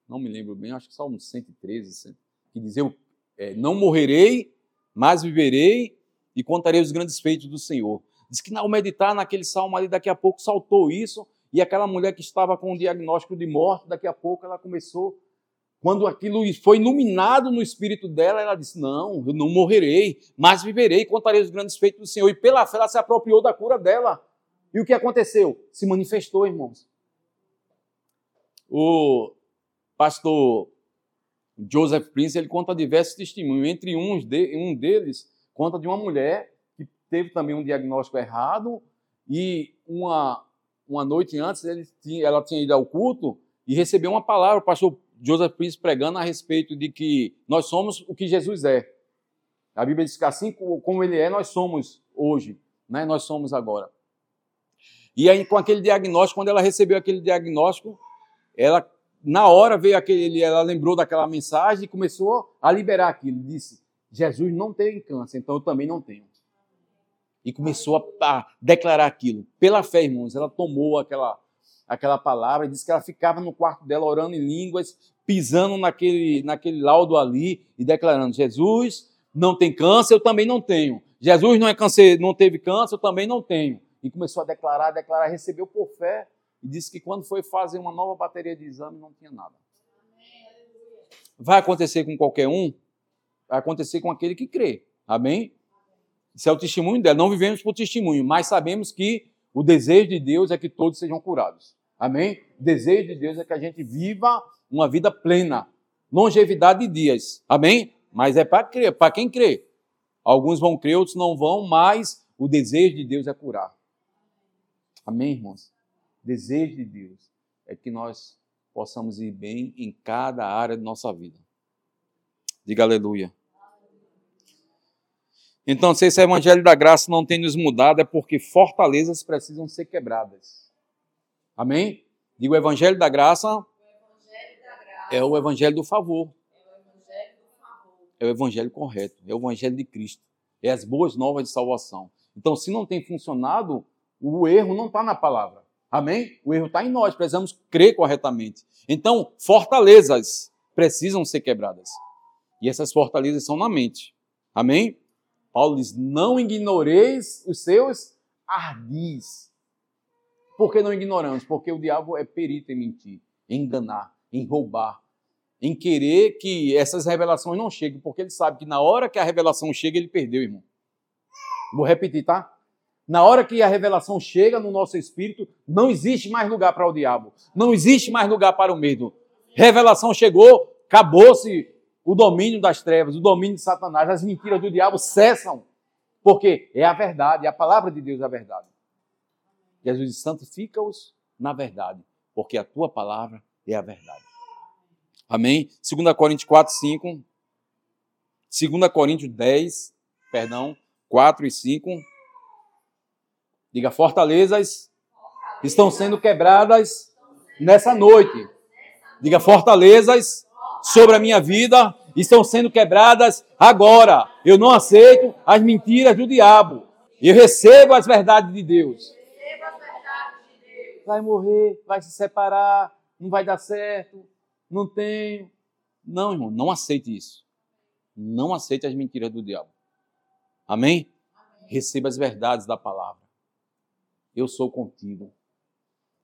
não me lembro bem, acho que é o Salmo 113, que diz: Eu é, não morrerei, mas viverei e contarei os grandes feitos do Senhor. Diz que ao meditar naquele salmo ali, daqui a pouco saltou isso, e aquela mulher que estava com um diagnóstico de morte, daqui a pouco ela começou quando aquilo foi iluminado no espírito dela, ela disse: Não, eu não morrerei, mas viverei, contarei os grandes feitos do Senhor. E pela fé ela se apropriou da cura dela. E o que aconteceu? Se manifestou, irmãos. O pastor Joseph Prince ele conta diversos testemunhos. Entre uns de, um deles, conta de uma mulher que teve também um diagnóstico errado e uma, uma noite antes ele tinha, ela tinha ido ao culto e recebeu uma palavra. O pastor Joseph Prince pregando a respeito de que nós somos o que Jesus é. A Bíblia diz que assim como ele é, nós somos hoje, né? nós somos agora. E aí, com aquele diagnóstico, quando ela recebeu aquele diagnóstico, ela, na hora, veio aquele, ela lembrou daquela mensagem e começou a liberar aquilo. Disse: Jesus não tem câncer, então eu também não tenho. E começou a, a declarar aquilo. Pela fé, irmãos, ela tomou aquela, aquela palavra, disse que ela ficava no quarto dela orando em línguas, pisando naquele, naquele laudo ali e declarando: Jesus não tem câncer, eu também não tenho. Jesus não é câncer, não teve câncer, eu também não tenho. E começou a declarar, a declarar, recebeu por fé e disse que quando foi fazer uma nova bateria de exame não tinha nada. Vai acontecer com qualquer um? Vai acontecer com aquele que crê. Amém? Isso é o testemunho dela. Não vivemos por testemunho, mas sabemos que o desejo de Deus é que todos sejam curados. Amém? O desejo de Deus é que a gente viva uma vida plena, longevidade de dias. Amém? Mas é para crer, para quem crê. Alguns vão crer, outros não vão, mas o desejo de Deus é curar. Amém, irmãos? O desejo de Deus é que nós possamos ir bem em cada área de nossa vida. Diga aleluia. Então, se esse evangelho da graça não tem nos mudado, é porque fortalezas precisam ser quebradas. Amém? Diga o evangelho da graça é o evangelho do favor. É o evangelho correto, é o evangelho de Cristo. É as boas novas de salvação. Então, se não tem funcionado, o erro não está na palavra. Amém? O erro está em nós, precisamos crer corretamente. Então, fortalezas precisam ser quebradas. E essas fortalezas são na mente. Amém? Paulo diz: não ignoreis os seus ardis. Por que não ignoramos? Porque o diabo é perito em mentir, em enganar, em roubar, em querer que essas revelações não cheguem, porque ele sabe que na hora que a revelação chega, ele perdeu, irmão. Vou repetir, tá? Na hora que a revelação chega no nosso espírito, não existe mais lugar para o diabo, não existe mais lugar para o medo. Revelação chegou, acabou-se o domínio das trevas, o domínio de Satanás, as mentiras do diabo cessam, porque é a verdade, a palavra de Deus é a verdade. Jesus diz: santifica-os na verdade, porque a tua palavra é a verdade. Amém? 2 Coríntios 4, 5. 2 Coríntios 10, perdão, 4 e 5. Diga, fortalezas estão sendo quebradas nessa noite. Diga, fortalezas sobre a minha vida estão sendo quebradas agora. Eu não aceito as mentiras do diabo. Eu recebo as verdades de Deus. Vai morrer, vai se separar, não vai dar certo, não tenho. Não, irmão, não aceite isso. Não aceite as mentiras do diabo. Amém? Receba as verdades da palavra. Eu sou contigo.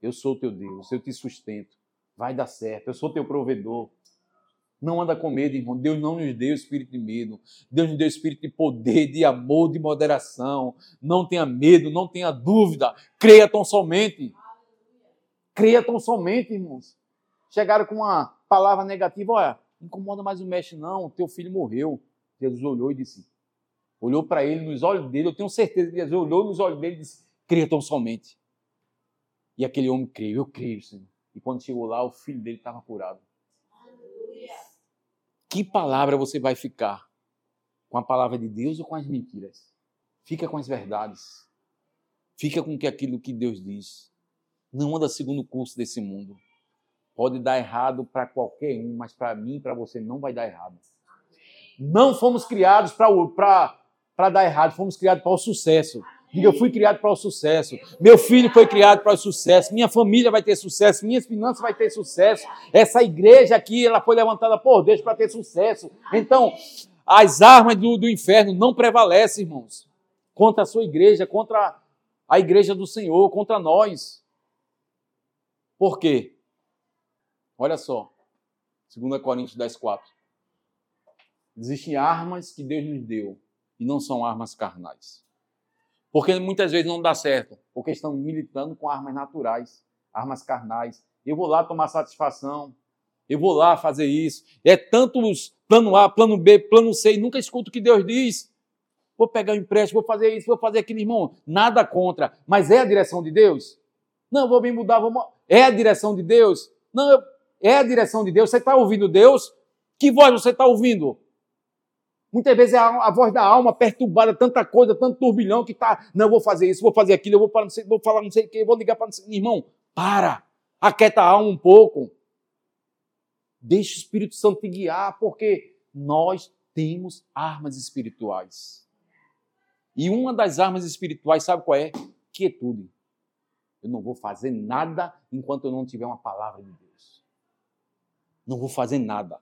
Eu sou teu Deus, eu te sustento. Vai dar certo. Eu sou teu provedor. Não anda com medo, irmão. Deus não nos deu espírito de medo. Deus nos deu espírito de poder, de amor, de moderação. Não tenha medo, não tenha dúvida. Creia tão somente. Creia tão somente, irmãos. Chegaram com uma palavra negativa, olha, incomoda mais o mestre, não, teu filho morreu. Jesus olhou e disse, olhou para ele nos olhos dele, eu tenho certeza que Jesus olhou nos olhos dele e disse, creia tão somente. E aquele homem creio, eu creio, Senhor. E quando chegou lá, o filho dele estava curado. Que palavra você vai ficar? Com a palavra de Deus ou com as mentiras? Fica com as verdades. Fica com aquilo que Deus diz. Não anda segundo o curso desse mundo. Pode dar errado para qualquer um, mas para mim e para você não vai dar errado. Não fomos criados para dar errado, fomos criados para o sucesso. Diga, eu fui criado para o sucesso. Meu filho foi criado para o sucesso. Minha família vai ter sucesso. Minhas finanças vai ter sucesso. Essa igreja aqui, ela foi levantada por Deus para ter sucesso. Então, as armas do, do inferno não prevalecem, irmãos, contra a sua igreja, contra a igreja do Senhor, contra nós. Por quê? Olha só, 2 Coríntios 10, 4. Existem armas que Deus nos deu e não são armas carnais. Porque muitas vezes não dá certo, porque estão militando com armas naturais, armas carnais. Eu vou lá tomar satisfação, eu vou lá fazer isso. É tantos plano A, plano B, plano C, e nunca escuto o que Deus diz. Vou pegar um empréstimo, vou fazer isso, vou fazer aquilo, irmão. Nada contra, mas é a direção de Deus? Não, vou me mudar, vou... é a direção de Deus? Não, é a direção de Deus. Você está ouvindo Deus? Que voz você está ouvindo? Muitas vezes é a, a, voz da alma perturbada, tanta coisa, tanto turbilhão que está, não, eu vou fazer isso, vou fazer aquilo, eu vou, para, sei, vou falar não sei o que, vou ligar para não sei Irmão, para, aquieta a alma um pouco. Deixa o Espírito Santo te guiar, porque nós temos armas espirituais. E uma das armas espirituais, sabe qual é? Quietude. Eu não vou fazer nada enquanto eu não tiver uma palavra de Deus. Não vou fazer nada.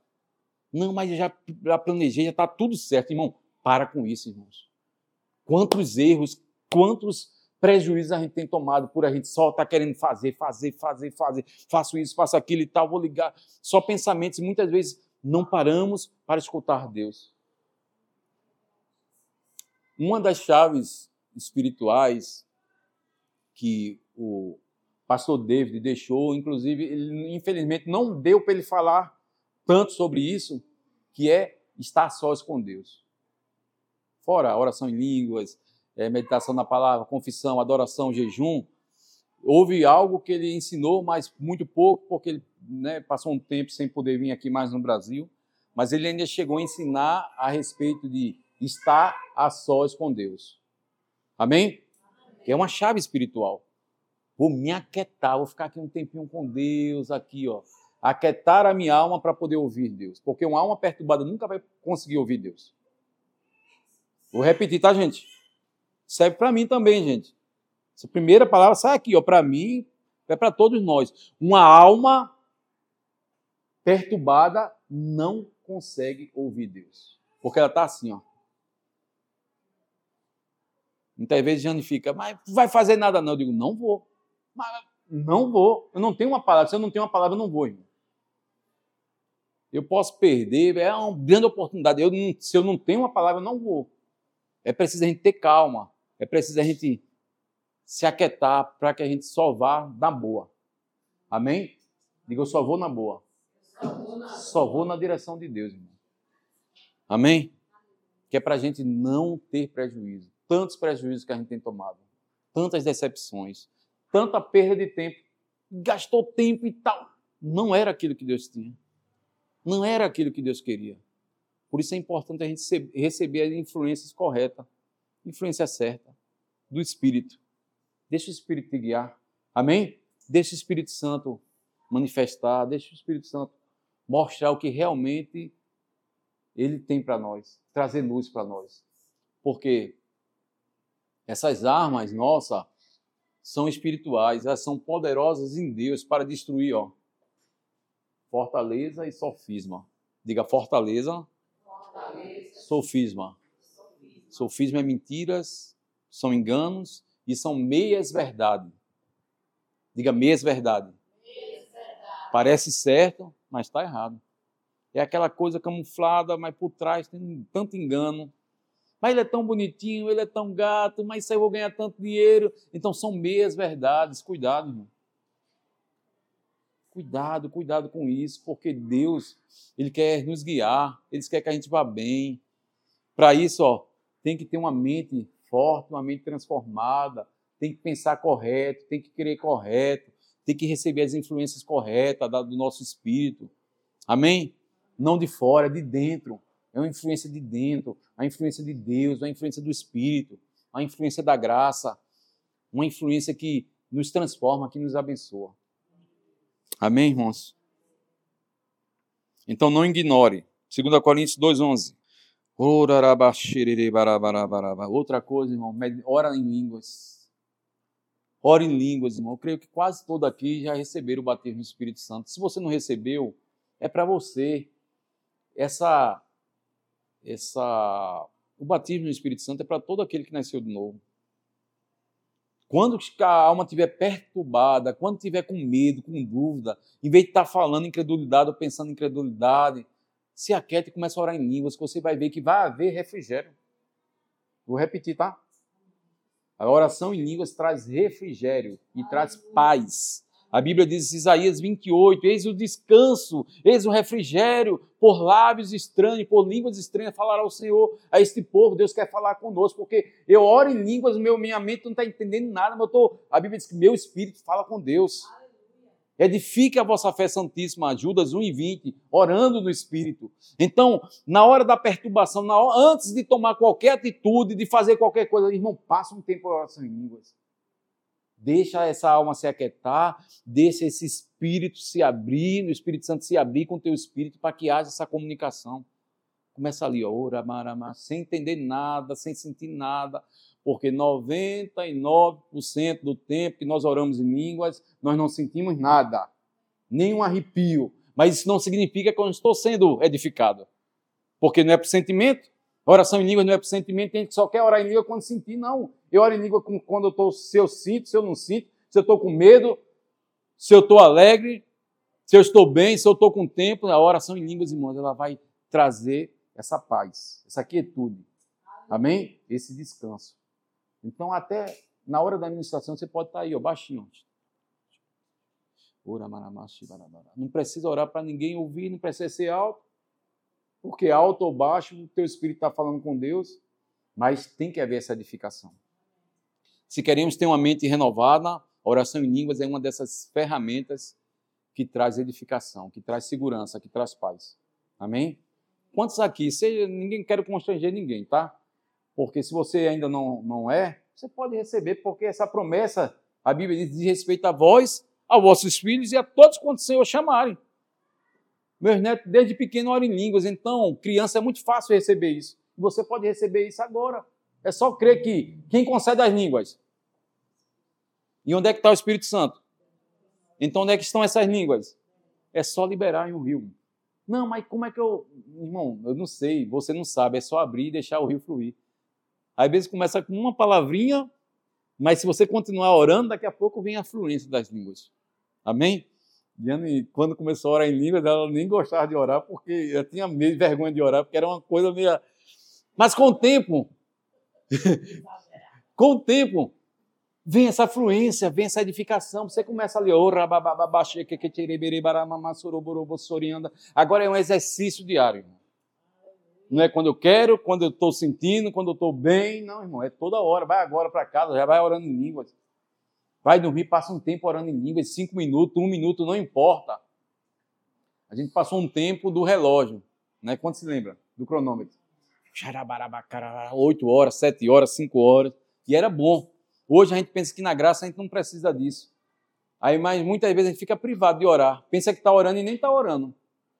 Não, mas eu já, já planejei, já está tudo certo. Irmão, para com isso, irmãos. Quantos erros, quantos prejuízos a gente tem tomado por a gente só estar tá querendo fazer, fazer, fazer, fazer. Faço isso, faço aquilo e tal, vou ligar. Só pensamentos. E muitas vezes não paramos para escutar Deus. Uma das chaves espirituais que o pastor David deixou, inclusive, ele infelizmente não deu para ele falar tanto sobre isso, que é estar sós com Deus. Fora a oração em línguas, é, meditação na palavra, confissão, adoração, jejum, houve algo que ele ensinou, mas muito pouco, porque ele né, passou um tempo sem poder vir aqui mais no Brasil, mas ele ainda chegou a ensinar a respeito de estar a sós com Deus. Amém? Que é uma chave espiritual. Vou me aquietar, vou ficar aqui um tempinho com Deus, aqui, ó aquietar a minha alma para poder ouvir Deus. Porque uma alma perturbada nunca vai conseguir ouvir Deus. Vou repetir, tá, gente? Serve para mim também, gente. Essa primeira palavra sai aqui, ó, para mim, é para todos nós. Uma alma perturbada não consegue ouvir Deus. Porque ela está assim, ó. Muitas vezes Jane fica, mas vai fazer nada não. Eu digo, não vou. Mas não vou. Eu não tenho uma palavra. Se eu não tenho uma palavra, eu não vou, irmão. Eu posso perder, é uma grande oportunidade. Eu se eu não tenho uma palavra, eu não vou. É preciso a gente ter calma. É preciso a gente se aquietar para que a gente só vá na boa. Amém? Diga, eu só vou na boa. Só vou na direção de Deus, irmão. Amém? Que é para a gente não ter prejuízo. Tantos prejuízos que a gente tem tomado. Tantas decepções. Tanta perda de tempo. Gastou tempo e tal. Não era aquilo que Deus tinha. Não era aquilo que Deus queria. Por isso é importante a gente receber as influências corretas, influência certa do Espírito. Deixa o Espírito te guiar. Amém? Deixa o Espírito Santo manifestar, deixa o Espírito Santo mostrar o que realmente ele tem para nós, trazer luz para nós. Porque essas armas nossas são espirituais, elas são poderosas em Deus para destruir, ó, fortaleza e sofisma. Diga fortaleza, fortaleza. Sofisma. sofisma. Sofisma é mentiras, são enganos e são meias verdade. Diga meias verdade. Meias verdade. Parece certo, mas está errado. É aquela coisa camuflada, mas por trás tem tanto engano. Mas ele é tão bonitinho, ele é tão gato, mas isso aí eu vou ganhar tanto dinheiro. Então são meias verdades. Cuidado, irmão. Cuidado, cuidado com isso, porque Deus, Ele quer nos guiar, Ele quer que a gente vá bem. Para isso, ó, tem que ter uma mente forte, uma mente transformada, tem que pensar correto, tem que crer correto, tem que receber as influências corretas do nosso espírito. Amém? Não de fora, de dentro. É uma influência de dentro, a influência de Deus, a influência do Espírito, a influência da graça, uma influência que nos transforma, que nos abençoa. Amém, irmãos? Então não ignore. 2 Coríntios 2,11. Outra coisa, irmão, ora em línguas. Ora em línguas, irmão. Eu creio que quase todos aqui já receberam o batismo do Espírito Santo. Se você não recebeu, é para você. Essa, essa, o batismo no Espírito Santo é para todo aquele que nasceu de novo. Quando a alma estiver perturbada, quando estiver com medo, com dúvida, em vez de estar falando incredulidade ou pensando em incredulidade, se aquieta e começa a orar em línguas, que você vai ver que vai haver refrigério. Vou repetir, tá? A oração em línguas traz refrigério e traz paz. A Bíblia diz em Isaías 28: Eis o descanso, eis o refrigério, por lábios estranhos, por línguas estranhas falará o Senhor a este povo. Deus quer falar conosco, porque eu oro em línguas, meu, minha mente não está entendendo nada, mas eu tô, a Bíblia diz que meu espírito fala com Deus. Edifique a vossa fé santíssima, Judas 1 e 20, orando no Espírito. Então, na hora da perturbação, hora, antes de tomar qualquer atitude, de fazer qualquer coisa, irmão, passa um tempo de oração em línguas. Deixa essa alma se aquietar, deixa esse espírito se abrir, o Espírito Santo se abrir com o teu espírito para que haja essa comunicação. Começa ali, ora, sem entender nada, sem sentir nada, porque 99% do tempo que nós oramos em línguas, nós não sentimos nada, nenhum arrepio. Mas isso não significa que eu não estou sendo edificado, porque não é por sentimento, Oração em línguas não é por sentimento, tem gente que só quer orar em língua quando sentir, não. Eu oro em língua quando eu estou, se eu sinto, se eu não sinto, se eu estou com medo, se eu estou alegre, se eu estou bem, se eu estou com tempo. A oração em línguas, irmãos, ela vai trazer essa paz, essa quietude. Amém? Esse descanso. Então, até na hora da administração, você pode estar aí, ó, baixinho. Não precisa orar para ninguém ouvir, não precisa ser alto. Porque alto ou baixo, o teu espírito está falando com Deus, mas tem que haver essa edificação. Se queremos ter uma mente renovada, a oração em línguas é uma dessas ferramentas que traz edificação, que traz segurança, que traz paz. Amém? Quantos aqui? Seja, ninguém quero constranger ninguém, tá? Porque se você ainda não, não é, você pode receber, porque essa promessa, a Bíblia diz, diz respeito a vós, a vossos filhos e a todos quantos o Senhor chamarem. Meus netos, desde pequeno, oram em línguas, então, criança é muito fácil receber isso. Você pode receber isso agora. É só crer que quem concede as línguas? E onde é que está o Espírito Santo? Então, onde é que estão essas línguas? É só liberar em um rio. Não, mas como é que eu. Irmão, eu não sei, você não sabe, é só abrir e deixar o rio fluir. Às vezes começa com uma palavrinha, mas se você continuar orando, daqui a pouco vem a fluência das línguas. Amém? Quando começou a orar em línguas, ela nem gostava de orar, porque eu tinha medo, vergonha de orar, porque era uma coisa meio. Mas com o tempo, com o tempo, vem essa fluência, vem essa edificação. Você começa ali, agora é um exercício diário. Não é quando eu quero, quando eu estou sentindo, quando eu estou bem. Não, irmão, é toda hora. Vai agora para casa, já vai orando em línguas. Vai dormir, passa um tempo orando em línguas, cinco minutos, um minuto, não importa. A gente passou um tempo do relógio, né? Quanto se lembra? do cronômetro. Oito horas, sete horas, cinco horas. E era bom. Hoje a gente pensa que na graça a gente não precisa disso. Aí, mas muitas vezes a gente fica privado de orar. Pensa que está orando e nem está orando.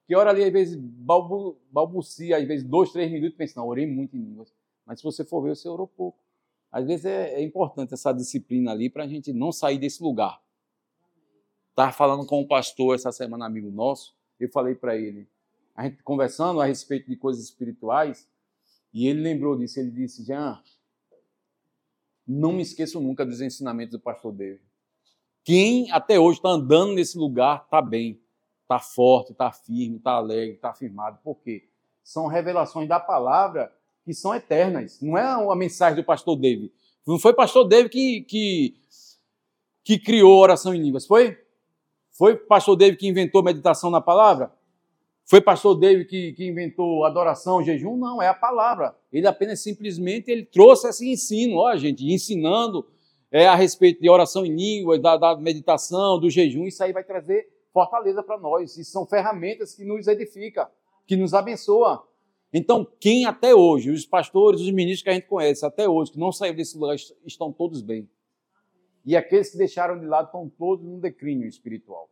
Que ora ali, às vezes, balbu, balbucia, às vezes, dois, três minutos, pensa, não, orei muito em línguas. Mas se você for ver, você orou pouco. Às vezes é, é importante essa disciplina ali para a gente não sair desse lugar. Estava falando com um pastor essa semana, amigo nosso, eu falei para ele, a gente conversando a respeito de coisas espirituais, e ele lembrou disso, ele disse, Jean, não me esqueço nunca dos ensinamentos do pastor David. Quem até hoje está andando nesse lugar está bem, está forte, está firme, está alegre, está afirmado. Por quê? São revelações da palavra que são eternas. Não é a mensagem do pastor David. Não foi pastor David que, que, que criou oração em línguas, foi? Foi pastor David que inventou meditação na palavra? Foi pastor David que, que inventou adoração, jejum? Não, é a palavra. Ele apenas simplesmente ele trouxe esse ensino, ó, gente, ensinando é, a respeito de oração em língua, da, da meditação, do jejum, isso aí vai trazer fortaleza para nós. E são ferramentas que nos edificam, que nos abençoam. Então, quem até hoje, os pastores, os ministros que a gente conhece até hoje, que não saíram desse lugar, estão todos bem. E aqueles que deixaram de lado estão todos num declínio espiritual.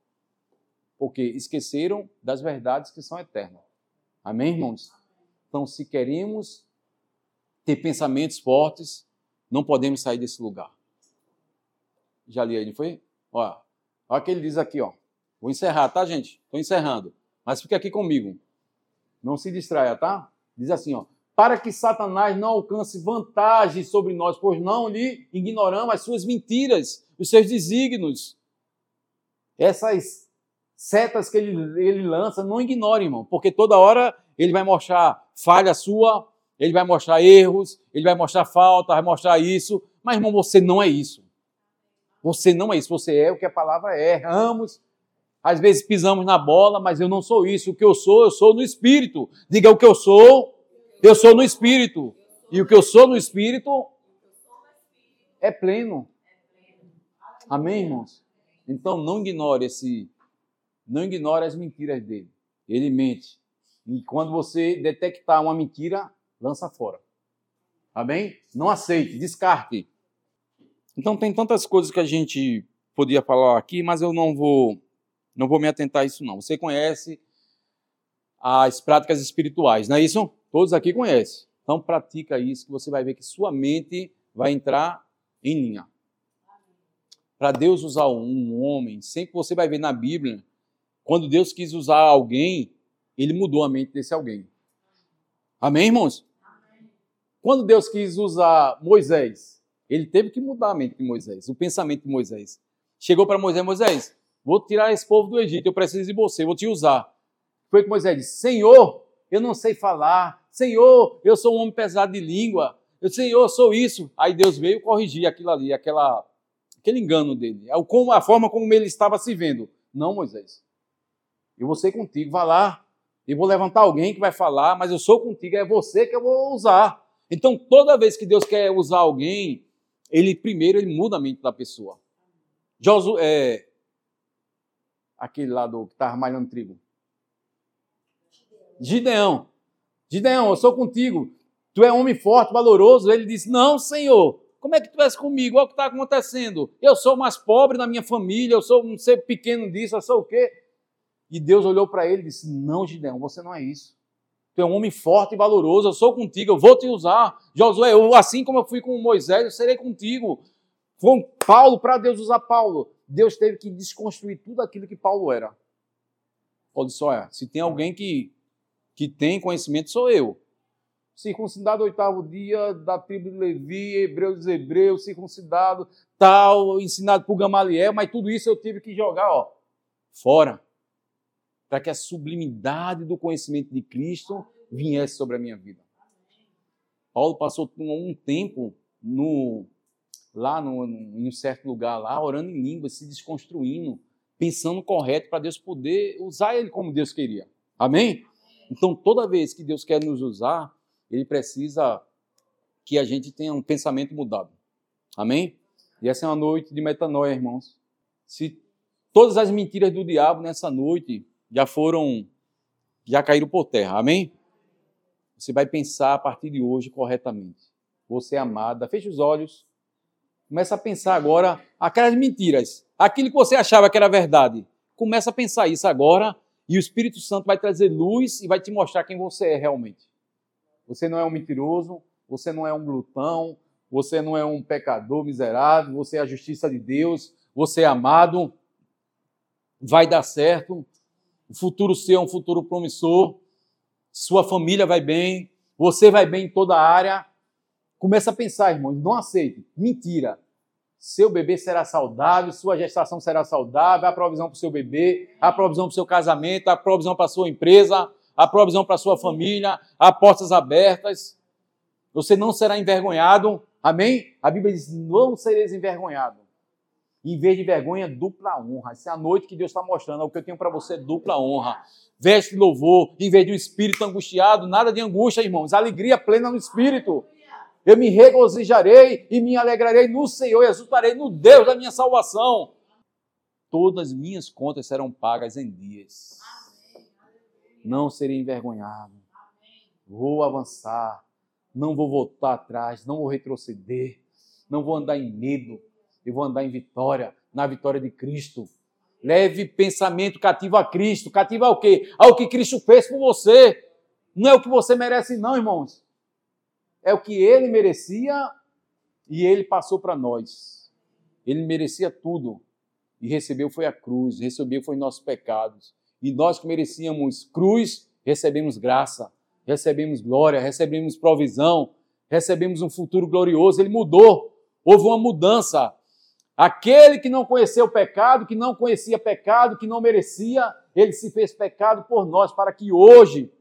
Porque esqueceram das verdades que são eternas. Amém, irmãos? Então, se queremos ter pensamentos fortes, não podemos sair desse lugar. Já li aí, não foi? Olha, olha o que ele diz aqui, ó. Vou encerrar, tá, gente? Estou encerrando. Mas fica aqui comigo. Não se distraia, tá? Diz assim, ó. Para que Satanás não alcance vantagem sobre nós, pois não lhe ignoramos as suas mentiras, os seus desígnios. Essas setas que ele, ele lança, não ignore, irmão, porque toda hora ele vai mostrar falha sua, ele vai mostrar erros, ele vai mostrar falta, vai mostrar isso. Mas, irmão, você não é isso. Você não é isso, você é o que a palavra é. Erramos, às vezes pisamos na bola, mas eu não sou isso. O que eu sou, eu sou no espírito. Diga o que eu sou, eu sou no espírito. E o que eu sou no espírito é pleno. Amém, irmãos? Então não ignore esse, não ignore as mentiras dele. Ele mente. E quando você detectar uma mentira, lança fora. Amém? Não aceite, descarte. Então tem tantas coisas que a gente podia falar aqui, mas eu não vou não vou me atentar a isso não. Você conhece as práticas espirituais, não é isso? Todos aqui conhecem. Então pratica isso que você vai ver que sua mente vai entrar em linha. Para Deus usar um homem, sempre você vai ver na Bíblia, quando Deus quis usar alguém, ele mudou a mente desse alguém. Amém, irmãos? Amém. Quando Deus quis usar Moisés, ele teve que mudar a mente de Moisés, o pensamento de Moisés. Chegou para Moisés, Moisés, vou tirar esse povo do Egito, eu preciso de você, vou te usar. Foi que Moisés disse, Senhor, eu não sei falar, Senhor, eu sou um homem pesado de língua, eu, Senhor, eu sou isso. Aí Deus veio corrigir aquilo ali, aquela, aquele engano dele, é a forma como ele estava se vendo. Não, Moisés, eu vou ser contigo, vá lá, eu vou levantar alguém que vai falar, mas eu sou contigo, é você que eu vou usar. Então, toda vez que Deus quer usar alguém, ele primeiro ele muda a mente da pessoa. Josu, é, aquele lá do que estava malhando trigo. Gideão. Gideão, eu sou contigo. Tu é homem forte, valoroso. Ele disse: Não, Senhor. Como é que tu és comigo? Olha o que está acontecendo. Eu sou mais pobre da minha família, eu sou um ser pequeno disso, eu sou o quê? E Deus olhou para ele e disse: Não, Gideão, você não é isso. Tu é um homem forte e valoroso, eu sou contigo, eu vou te usar. Josué, eu, assim como eu fui com Moisés, eu serei contigo. Com Paulo, para Deus usar Paulo, Deus teve que desconstruir tudo aquilo que Paulo era. Olha só, é, se tem alguém que, que tem conhecimento, sou eu. Circuncidado oitavo dia, da tribo de Levi, hebreu dos hebreus, circuncidado, tal, ensinado por Gamaliel, mas tudo isso eu tive que jogar, ó, fora para que a sublimidade do conhecimento de Cristo viesse sobre a minha vida. Paulo passou um tempo no, lá no, em um certo lugar lá, orando em línguas, se desconstruindo, pensando correto para Deus poder usar ele como Deus queria. Amém? Então, toda vez que Deus quer nos usar, ele precisa que a gente tenha um pensamento mudado. Amém? E essa é uma noite de metanoia, irmãos. Se todas as mentiras do diabo nessa noite já foram, já caíram por terra. Amém? Você vai pensar a partir de hoje corretamente. Você é amada. Feche os olhos. Começa a pensar agora aquelas mentiras. Aquilo que você achava que era verdade. Começa a pensar isso agora e o Espírito Santo vai trazer luz e vai te mostrar quem você é realmente. Você não é um mentiroso, você não é um glutão, você não é um pecador miserável, você é a justiça de Deus, você é amado, vai dar certo, o futuro seu é um futuro promissor, sua família vai bem, você vai bem em toda a área. Começa a pensar, irmãos, não aceite. Mentira. Seu bebê será saudável, sua gestação será saudável, a provisão para o seu bebê, a provisão para o seu casamento, a provisão para a sua empresa, a provisão para a sua família, há portas abertas. Você não será envergonhado. Amém? A Bíblia diz: não sereis envergonhado. Em vez de vergonha, dupla honra. Essa é a noite que Deus está mostrando. É o que eu tenho para você, dupla honra. Veste louvor, em vez de um espírito angustiado, nada de angústia, irmãos. Alegria plena no espírito. Eu me regozijarei e me alegrarei no Senhor e exultarei no Deus da minha salvação. Todas minhas contas serão pagas em dias. Não serei envergonhado. Vou avançar. Não vou voltar atrás. Não vou retroceder. Não vou andar em medo. Eu vou andar em vitória, na vitória de Cristo. Leve pensamento cativo a Cristo. Cativo ao quê? Ao que Cristo fez por você. Não é o que você merece, não, irmãos é o que ele merecia e ele passou para nós. Ele merecia tudo e recebeu foi a cruz, recebeu foi nossos pecados. E nós que merecíamos cruz, recebemos graça, recebemos glória, recebemos provisão, recebemos um futuro glorioso. Ele mudou, houve uma mudança. Aquele que não conheceu o pecado, que não conhecia pecado, que não merecia, ele se fez pecado por nós, para que hoje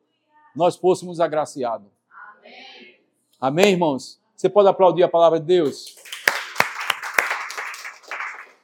nós fôssemos agraciados. Amém, irmãos? Você pode aplaudir a palavra de Deus?